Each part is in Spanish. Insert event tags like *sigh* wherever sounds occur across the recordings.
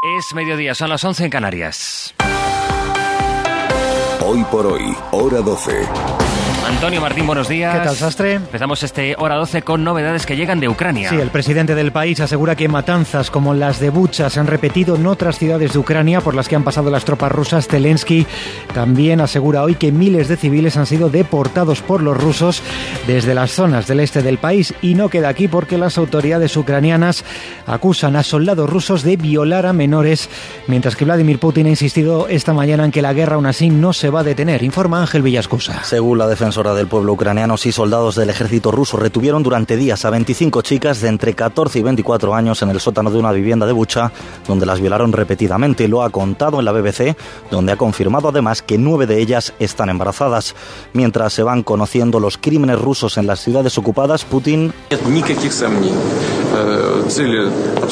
Es mediodía, son las 11 en Canarias. Hoy por hoy, hora 12. Antonio Martín, buenos días. ¿Qué tal, Sastre? Empezamos este hora 12 con novedades que llegan de Ucrania. Sí, el presidente del país asegura que matanzas como las de Bucha se han repetido en otras ciudades de Ucrania por las que han pasado las tropas rusas. Zelensky también asegura hoy que miles de civiles han sido deportados por los rusos desde las zonas del este del país. Y no queda aquí porque las autoridades ucranianas acusan a soldados rusos de violar a menores, mientras que Vladimir Putin ha insistido esta mañana en que la guerra aún así no se va a detener. Informa Ángel Villascusa. Según la defensora del pueblo ucraniano y soldados del ejército ruso retuvieron durante días a 25 chicas de entre 14 y 24 años en el sótano de una vivienda de Bucha, donde las violaron repetidamente. Lo ha contado en la BBC, donde ha confirmado además que nueve de ellas están embarazadas. Mientras se van conociendo los crímenes rusos en las ciudades ocupadas, Putin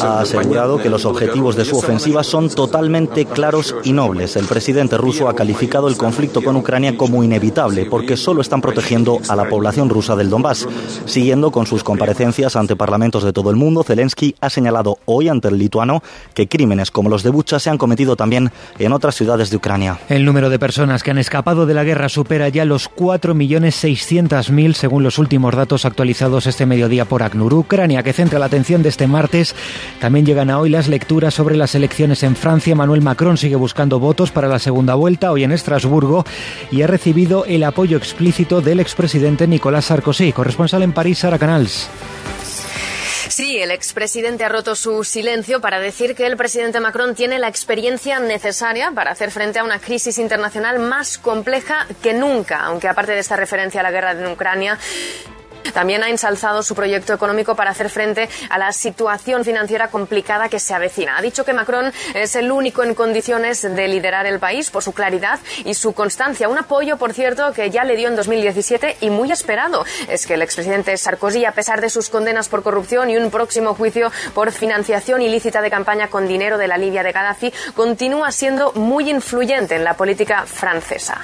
ha asegurado que los objetivos de su ofensiva son totalmente claros y nobles. El presidente ruso ha calificado el conflicto con Ucrania como inevitable porque solo están protegiendo a la población rusa del Donbass. Siguiendo con sus comparecencias ante parlamentos de todo el mundo, Zelensky ha señalado hoy ante el lituano que crímenes como los de Bucha se han cometido también en otras ciudades de Ucrania. El número de personas que han escapado de la guerra supera ya los 4.600.000 según los últimos datos actualizados este mediodía por ACNUR. Ucrania, que centra la atención de este martes, también llegan a hoy las lecturas sobre las elecciones en Francia. Manuel Macron sigue buscando votos para la segunda vuelta hoy en Estrasburgo y ha recibido el apoyo explícito del expresidente Nicolás Sarkozy. Corresponsal en París, Sara Canals. Sí, el expresidente ha roto su silencio para decir que el presidente Macron tiene la experiencia necesaria para hacer frente a una crisis internacional más compleja que nunca, aunque aparte de esta referencia a la guerra en Ucrania, también ha ensalzado su proyecto económico para hacer frente a la situación financiera complicada que se avecina. Ha dicho que Macron es el único en condiciones de liderar el país por su claridad y su constancia. Un apoyo, por cierto, que ya le dio en 2017 y muy esperado. Es que el expresidente Sarkozy, a pesar de sus condenas por corrupción y un próximo juicio por financiación ilícita de campaña con dinero de la Libia de Gaddafi, continúa siendo muy influyente en la política francesa.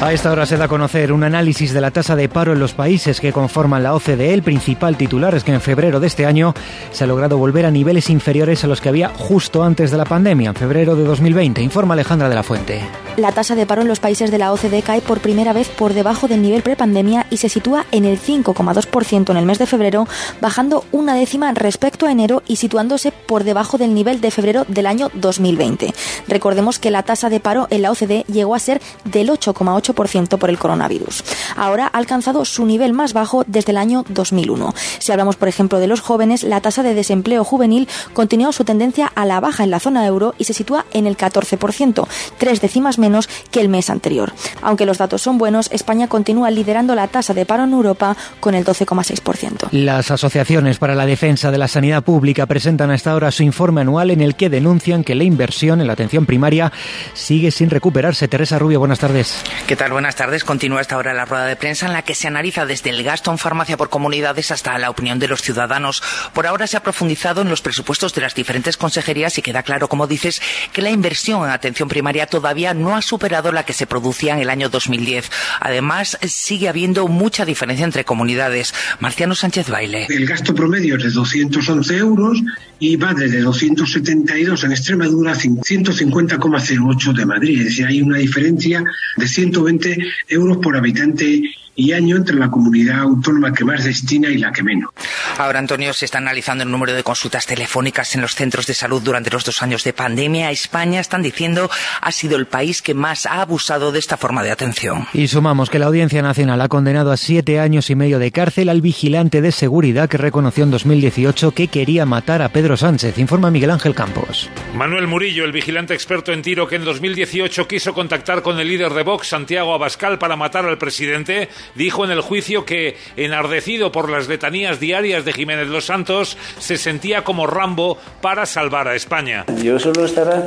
A esta hora se da a conocer un análisis de la tasa de paro en los países que conforman la OCDE. El principal titular es que en febrero de este año se ha logrado volver a niveles inferiores a los que había justo antes de la pandemia, en febrero de 2020. Informa Alejandra de la Fuente. La tasa de paro en los países de la OCDE cae por primera vez por debajo del nivel prepandemia y se sitúa en el 5,2% en el mes de febrero, bajando una décima respecto a enero y situándose por debajo del nivel de febrero del año 2020. Recordemos que la tasa de paro en la OCDE llegó a ser del 8,8% por el coronavirus. Ahora ha alcanzado su nivel más bajo desde el año 2001. Si hablamos, por ejemplo, de los jóvenes, la tasa de desempleo juvenil continúa su tendencia a la baja en la zona euro y se sitúa en el 14%, tres décimas menos que el mes anterior. Aunque los datos son buenos, España continúa liderando la tasa de paro en Europa con el 12,6%. Las asociaciones para la defensa de la sanidad pública presentan hasta ahora su informe anual en el que denuncian que la inversión en la atención primaria sigue sin recuperarse. Teresa Rubio, buenas tardes. ¿Qué tal? Buenas tardes. Continúa esta hora la rueda de prensa en la que se analiza desde el gasto en farmacia por comunidades hasta la opinión de los ciudadanos. Por ahora se ha profundizado en los presupuestos de las diferentes consejerías y queda claro, como dices, que la inversión en atención primaria todavía no ha superado la que se producía en el año 2010. Además, sigue habiendo mucha diferencia entre comunidades. Marciano Sánchez Baile. El gasto promedio es de 211 euros y va desde 272 en Extremadura a 150,08 de Madrid. Es decir, hay una diferencia de 120 euros por habitante y año entre la comunidad autónoma que más destina y la que menos. Ahora, Antonio, se está analizando el número de consultas telefónicas en los centros de salud durante los dos años de pandemia. España, están diciendo, ha sido el país que más ha abusado de esta forma de atención. Y sumamos que la Audiencia Nacional ha condenado a siete años y medio de cárcel al vigilante de seguridad que reconoció en 2018 que quería matar a Pedro Sánchez, informa Miguel Ángel Campos. Manuel Murillo, el vigilante experto en tiro que en 2018 quiso contactar con el líder de Vox, Santiago Abascal, para matar al presidente, dijo en el juicio que, enardecido por las letanías diarias de Jiménez Los Santos, se sentía como Rambo para salvar a España. Yo solo estaba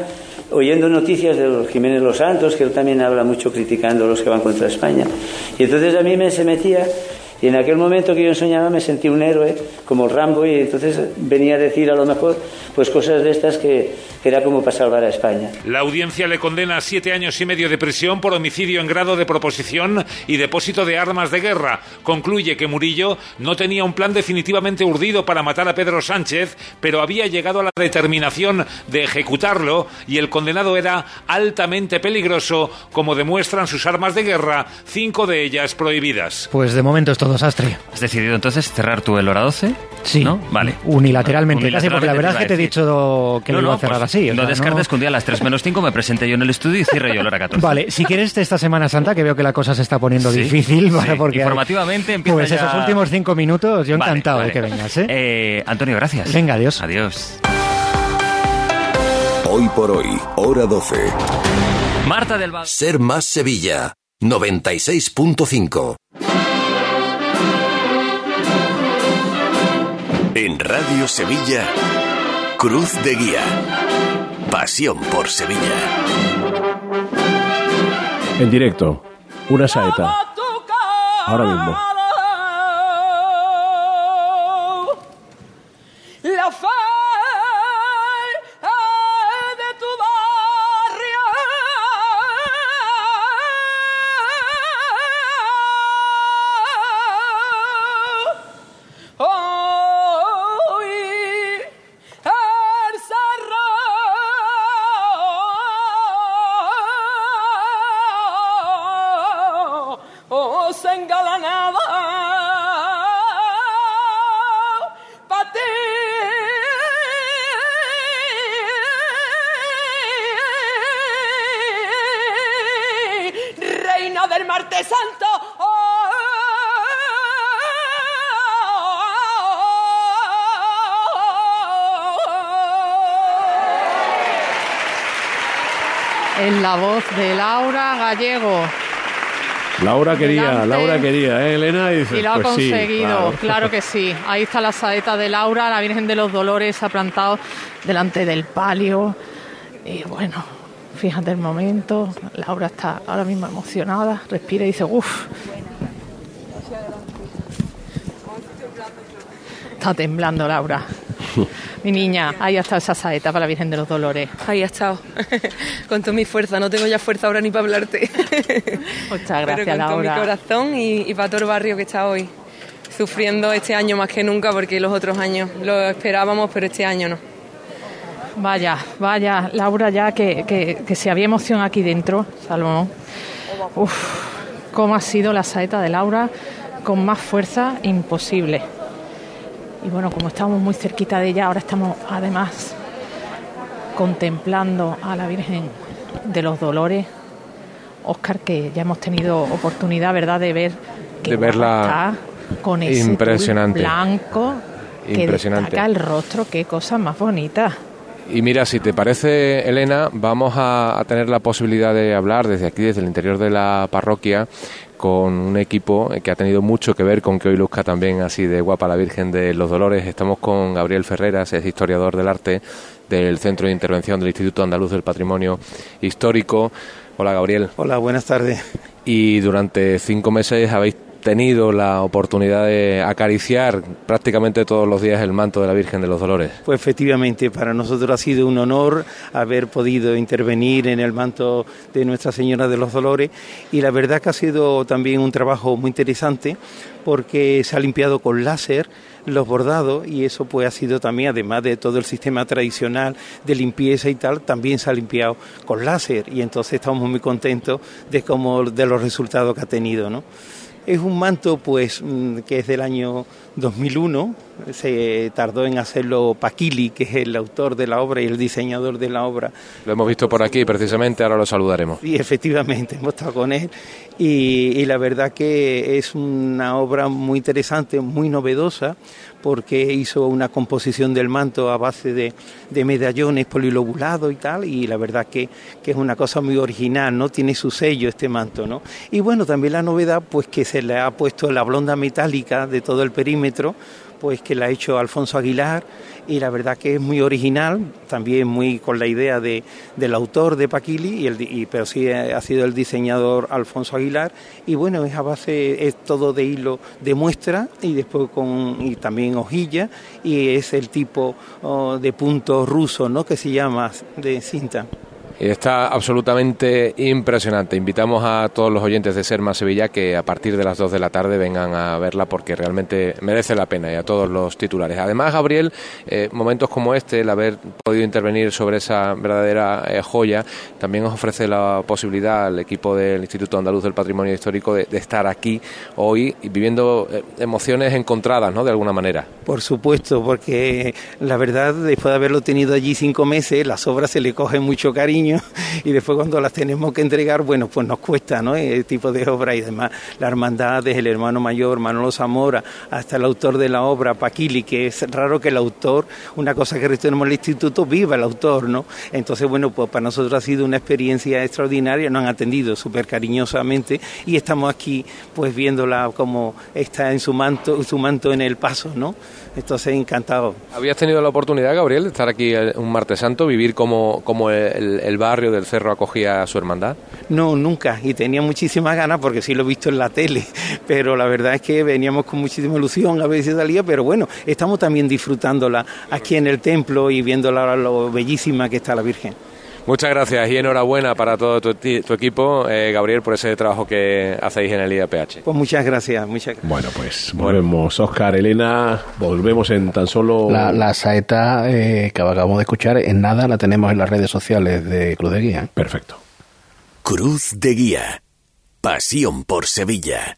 oyendo noticias de los Jiménez Los Santos, que él también habla mucho criticando a los que van contra España. Y entonces a mí me se metía Y en aquel momento que yo enseñaba me sentí un héroe, como Rambo, y entonces venía a decir a lo mejor pues cosas de estas que, que era como para salvar a España. La audiencia le condena a siete años y medio de prisión por homicidio en grado de proposición y depósito de armas de guerra. Concluye que Murillo no tenía un plan definitivamente urdido para matar a Pedro Sánchez, pero había llegado a la determinación de ejecutarlo y el condenado era altamente peligroso, como demuestran sus armas de guerra, cinco de ellas prohibidas. Pues de momento es todo sastre. ¿Has decidido entonces cerrar tu el hora 12? Sí. ¿No? Vale. Unilateralmente, casi, porque la verdad es que te he dicho que No, lo iba no, a cerrar pues, así. o No sea, descartes que un día a las 3 menos 5 me presente yo en el estudio y cierre yo el hora 14. Vale, si quieres esta Semana Santa, que veo que la cosa se está poniendo *laughs* Sí, difícil, ¿vale? sí. Porque Informativamente empieza Pues ya- esos últimos cinco minutos, yo Vale, encantado vale. de que vengas, ¿eh? Eh, Antonio, gracias. Venga, adiós. Adiós. Hoy por hoy, hora 12. Marta del Val. Ser más Sevilla. 96.5. En Radio Sevilla, Cruz de Guía. Pasión por Sevilla. En directo, una saeta. Ahora mismo. La voz de Laura Gallego. Laura quería, Delante. Laura quería, ¿eh, Elena? Y, dices, Y lo ha pues sí, conseguido, claro. claro. que sí. Ahí está la saeta de Laura, la Virgen de los Dolores ha plantado delante del palio. Y bueno, fíjate el momento. Laura está ahora mismo emocionada, respira y dice, uff. Está temblando Laura. *laughs* Mi niña, ahí está esa saeta para la Virgen de los Dolores. Ahí ha estado, *laughs* con toda mi fuerza. No tengo ya fuerza ahora ni para hablarte. *laughs* Muchas Pero gracias, con todo mi Laura. corazón y, y para todo el barrio que está hoy. Sufriendo este año más que nunca porque los otros años lo esperábamos, pero este año no. Vaya, vaya, Laura, ya que, que, que si había emoción aquí dentro, Salomón. Uf, cómo ha sido la saeta de Laura, con más fuerza imposible. Y bueno, como estamos muy cerquita de ella, ahora estamos además contemplando a la Virgen de los Dolores. Óscar, que ya hemos tenido oportunidad, ¿verdad?, de ver que De verla está con ese impresionante. blanco que Impresionante. destaca el rostro, qué cosa más bonita. Y mira, si te parece, Elena, vamos a, a tener la posibilidad de hablar desde aquí, desde el interior de la parroquia, con un equipo que ha tenido mucho que ver con que hoy luzca también así de guapa la Virgen de los Dolores. Estamos con Gabriel Ferreras, es historiador del arte del Centro de Intervención del Instituto Andaluz del Patrimonio Histórico. Hola, Gabriel. Hola, buenas tardes. Y durante cinco meses habéis tenido la oportunidad de acariciar prácticamente todos los días el manto de la Virgen de los Dolores. Pues efectivamente, para nosotros ha sido un honor haber podido intervenir en el manto de Nuestra Señora de los Dolores y la verdad que ha sido también un trabajo muy interesante porque se ha limpiado con láser los bordados y eso pues ha sido también, además de todo el sistema tradicional de limpieza y tal, también se ha limpiado con láser y entonces estamos muy contentos de cómo, de los resultados que ha tenido, ¿no? Es un manto pues mm, que es del año 2001, se tardó en hacerlo Paquili, que es el autor de la obra y el diseñador de la obra. Lo hemos visto por aquí precisamente, ahora lo saludaremos. Y efectivamente hemos estado con él y, y la verdad que es una obra muy interesante, muy novedosa, porque hizo una composición del manto a base de, de medallones polilobulados y tal, y la verdad que, que es una cosa muy original, ¿no? Tiene su sello este manto, ¿no? Y bueno, también la novedad, pues que se le ha puesto la blonda metálica de todo el perímetro, pues que la ha hecho Alfonso Aguilar y la verdad que es muy original, también muy con la idea de, del autor de Paquili, y el, pero sí ha sido el diseñador Alfonso Aguilar y bueno, es a base, es todo de hilo de muestra y después con y también hojilla y es el tipo oh, de punto ruso, ¿no? que se llama de cinta. Está absolutamente impresionante. Invitamos a todos los oyentes de Serma Sevilla que a partir de las 2 de la tarde vengan a verla porque realmente merece la pena y a todos los titulares. Además, Gabriel, eh, momentos como este, el haber podido intervenir sobre esa verdadera eh, joya, también os ofrece la posibilidad al equipo del Instituto Andaluz del Patrimonio Histórico de, estar aquí hoy viviendo eh, emociones encontradas, ¿no? De alguna manera. Por supuesto, porque la verdad, después de haberlo tenido allí cinco meses, las obras se le cogen mucho cariño y después cuando las tenemos que entregar, bueno, pues nos cuesta, ¿no? El tipo de obra y demás. La hermandad desde el hermano mayor, Manolo Zamora, hasta el autor de la obra, Paquili, que es raro que el autor, una cosa que tenemos en el instituto, viva el autor, ¿no? Entonces, bueno, pues para nosotros ha sido una experiencia extraordinaria, nos han atendido súper cariñosamente y estamos aquí, pues viéndola como está en su manto, su manto en el paso, ¿no? Entonces, encantado. ¿Habías tenido la oportunidad, Gabriel, de estar aquí un martes santo, vivir como, como el barrio del Cerro acogía a su hermandad? No, nunca, y tenía muchísimas ganas porque sí lo he visto en la tele, *laughs* pero la verdad es que veníamos con muchísima ilusión a si salía, pero bueno, estamos también disfrutándola aquí en el templo y viéndola lo bellísima que está la Virgen. Muchas gracias y enhorabuena para todo tu, tu equipo, eh, Gabriel, por ese trabajo que hacéis en el IAPH. Pues muchas gracias, muchas gracias. Bueno, pues volvemos, Oscar, Elena, volvemos en tan solo... La, la saeta eh, que acabamos de escuchar, en nada la tenemos en las redes sociales de Cruz de Guía. Perfecto. Cruz de Guía. Pasión por Sevilla.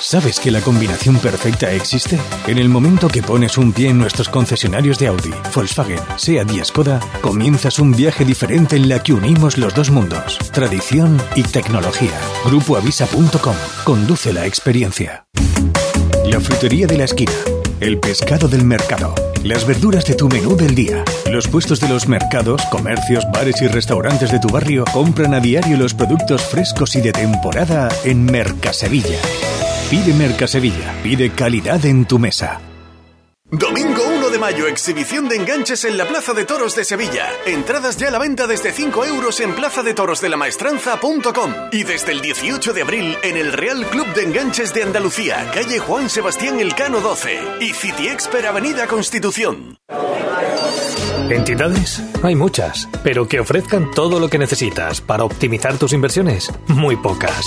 ¿Sabes que la combinación perfecta existe? En el momento que pones un pie en nuestros concesionarios de Audi, Volkswagen, SEAT y Skoda, comienzas un viaje diferente en la que unimos los dos mundos, tradición y tecnología. Grupoavisa.com. Conduce la experiencia. La frutería de la esquina. El pescado del mercado. Las verduras de tu menú del día. Los puestos de los mercados, comercios, bares y restaurantes de tu barrio compran a diario los productos frescos y de temporada en Mercasevilla. Pide Mercasevilla. Pide calidad en tu mesa. Domingo 1 de mayo, exhibición de enganches en la Plaza de Toros de Sevilla. Entradas ya a la venta desde 5 euros en plazadetorosdelamaestranza.com y desde el 18 de abril en el Real Club de Enganches de Andalucía, calle Juan Sebastián Elcano 12 y City Expert Avenida Constitución. ¿Entidades? Hay muchas, pero que ofrezcan todo lo que necesitas para optimizar tus inversiones, muy pocas.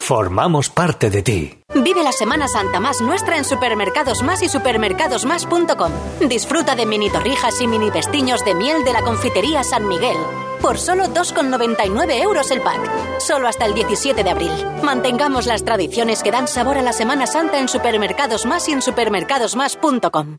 Formamos parte de ti. Vive la Semana Santa más nuestra en Supermercados Más y supermercadosmás.com. Disfruta de mini torrijas y mini pestiños de miel de la confitería San Miguel. Por solo 2,99 euros el pack. Solo hasta el 17 de abril. Mantengamos las tradiciones que dan sabor a la Semana Santa en Supermercados Más y en supermercadosmás.com.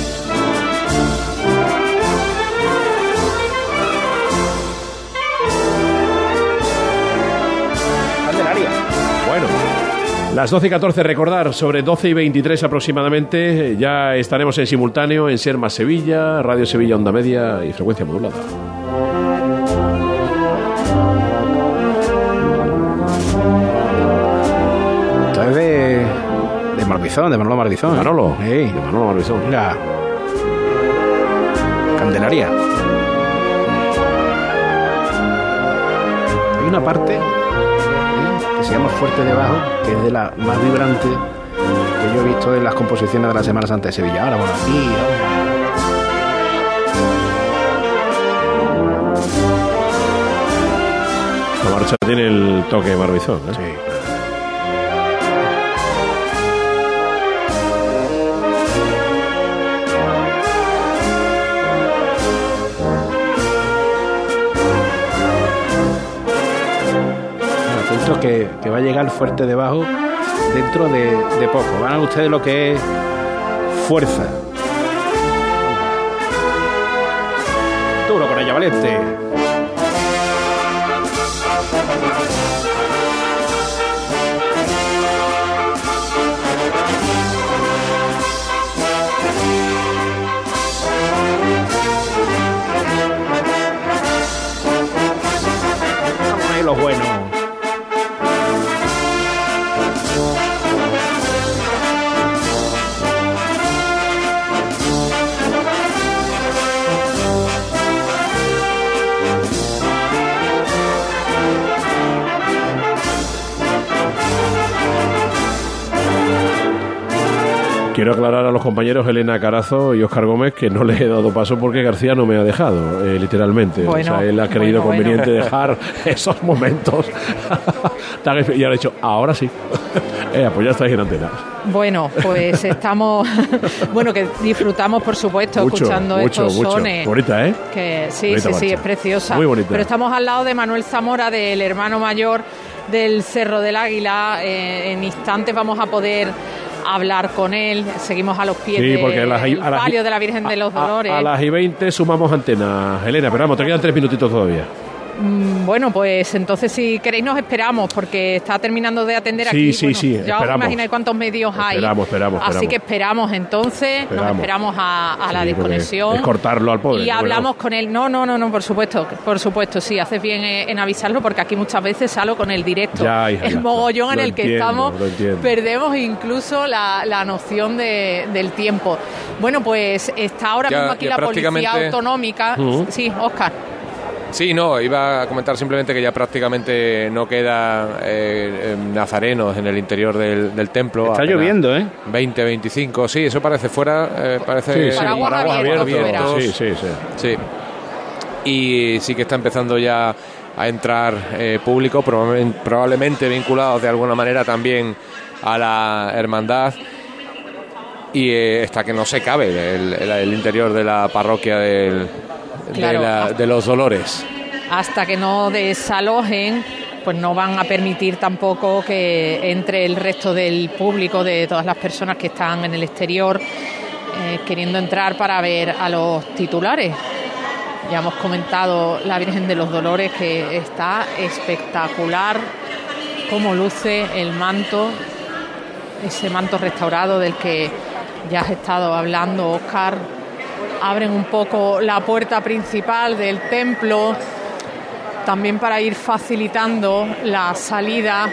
Las 12 y 14, recordar, sobre 12 y 23 aproximadamente, ya estaremos en simultáneo en Serma Sevilla, Radio Sevilla Onda Media y frecuencia modulada. Esto es de, de Marbizón, de Manolo Marbizón. ¿eh? Manolo. Sí. De Manolo Marbizón. Mira. Candelaria. Hay una parte ¿eh? que se llama Fuerte Debajo, que es de la más vibrante que yo he visto en las composiciones de la Semana Santa de Sevilla. Ahora, bueno, aquí. ahora. La marcha tiene el toque Marbizón. ¿eh? Sí. Que, va a llegar fuerte debajo dentro de, poco. Van a ustedes lo que es fuerza. Duro con ella, valiente. Quiero aclarar a los compañeros Elena Carazo y Óscar Gómez que no le he dado paso porque García no me ha dejado, eh, literalmente. Bueno, o sea, él ha creído bueno, conveniente bueno. dejar *laughs* esos momentos. *laughs* Y ahora ha dicho, ahora sí. *laughs* Eh, pues ya estáis en antena. Bueno, pues estamos, bueno, que disfrutamos, por supuesto, Mucho, escuchando mucho, estos mucho. sones. Bonita, ¿eh? Que sí, Bonita sí, sí, es preciosa. Muy bonita. Pero estamos al lado de Manuel Zamora, del hermano mayor del Cerro del Águila. Eh, en instantes vamos a poder hablar con él. Seguimos a los pies Sí, porque a las- del a las- palio de la Virgen de los A, Dolores. a las y 20 sumamos antena, Elena, pero vamos, te quedan tres minutitos todavía. Mm, Bueno, pues entonces si queréis nos esperamos porque está terminando de atender Sí, aquí. sí, Bueno, sí, Ya os esperamos. imagináis cuántos medios hay. Esperamos, esperamos, Así esperamos. que esperamos entonces, nos Esperamos. esperamos a, a la Sí, desconexión. Es cortarlo al pobre. y bueno. hablamos con él. No, no, no, no, por supuesto, por supuesto, sí, haces bien eh, en avisarlo porque aquí muchas veces salgo con el directo. Ya, hija, el ya. mogollón en el que entiendo, estamos, perdemos incluso la, la noción de- del tiempo. Bueno, pues está ahora Ya- mismo aquí la Policía Autonómica. Sí, Oscar. Sí, no, iba a comentar simplemente que ya prácticamente no queda eh, eh, nazarenos en el interior del, del templo. Está lloviendo, ¿eh? 20, 25, sí, eso parece fuera, eh, parece Sí, sí, Paraguas paraguas abierto, abiertos. abiertos. Sí, sí, sí. Sí. Y sí que está empezando ya a entrar eh, público, probablemente, vinculados de alguna manera también a la hermandad. Y eh, hasta que no se cabe el, el- el interior de la parroquia del- Claro. de, la- de los dolores. hasta que no desalojen, pues no van a permitir tampoco que entre el resto del público, de todas las personas que están en el exterior, eh, queriendo entrar para ver a los titulares. Ya hemos comentado la Virgen de los Dolores que está espectacular, cómo luce el manto, ese manto restaurado del que ya has estado hablando, Oscar. Abren un poco la puerta principal del templo, también para ir facilitando la salida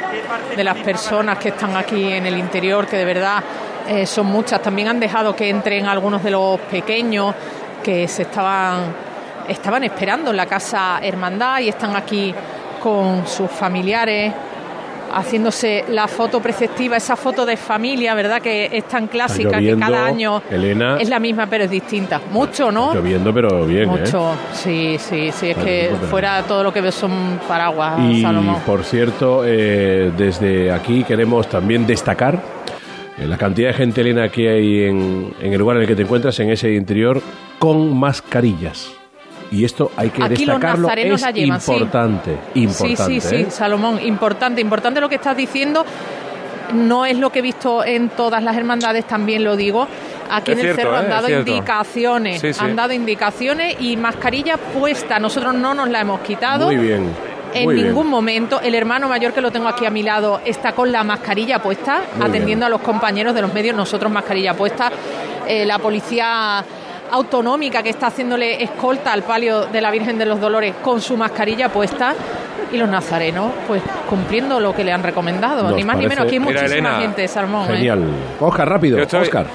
de las personas que están aquí en el interior, que de verdad eh, son muchas. También han dejado que entren algunos de los pequeños que se estaban, estaban esperando en la casa hermandad y están aquí con sus familiares haciéndose la foto preceptiva, esa foto de familia, ¿verdad? Que es tan clásica que cada año Elena. es la misma pero es distinta. Mucho, ¿no? Lloviendo, pero bien, ¿eh? Mucho, sí, sí, sí, es Vale, que fuera todo lo que veo son paraguas, Y Salomón. por cierto, eh, desde aquí queremos también destacar eh, la cantidad de gente, Elena, que hay en, en el lugar en el que te encuentras, en ese interior, con mascarillas. Y esto hay que Aquí destacarlo, es la llevan, sí. importante, importante. Sí, sí, sí, ¿eh? Salomón, importante, importante lo que estás diciendo. No es lo que he visto en todas las hermandades, también lo digo. Aquí Es en el cierto, cerro ¿eh? han Es dado indicaciones, Sí, sí. han dado indicaciones y mascarilla puesta. Nosotros no nos la hemos quitado. Muy bien. En Muy bien. ningún momento el hermano mayor que lo tengo aquí a mi lado está con la mascarilla puesta, Muy atendiendo a los compañeros de los medios, nosotros mascarilla puesta. Eh, la policía autonómica que está haciéndole escolta al palio de la Virgen de los Dolores con su mascarilla puesta. Y los nazarenos, pues cumpliendo lo que le han recomendado, Nos ni más ni menos. Aquí hay Mira, muchísima Elena, gente, Salmón. ¿eh? Genial. Oscar, rápido. Yo estoy, Oscar.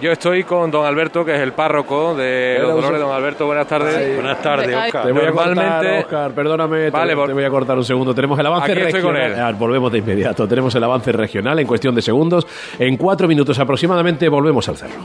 yo, estoy con don Alberto, que es el párroco de los Dolores. Don Alberto, buenas tardes. Buenas tardes, Oscar. Te voy a cortar, Normalmente, Oscar, perdóname, te- Vale, te, voy a cortar un segundo. Tenemos el avance Aquí estoy con regional. él. Ah, volvemos de inmediato. Tenemos el avance regional en cuestión de segundos. En cuatro minutos aproximadamente volvemos al cerro.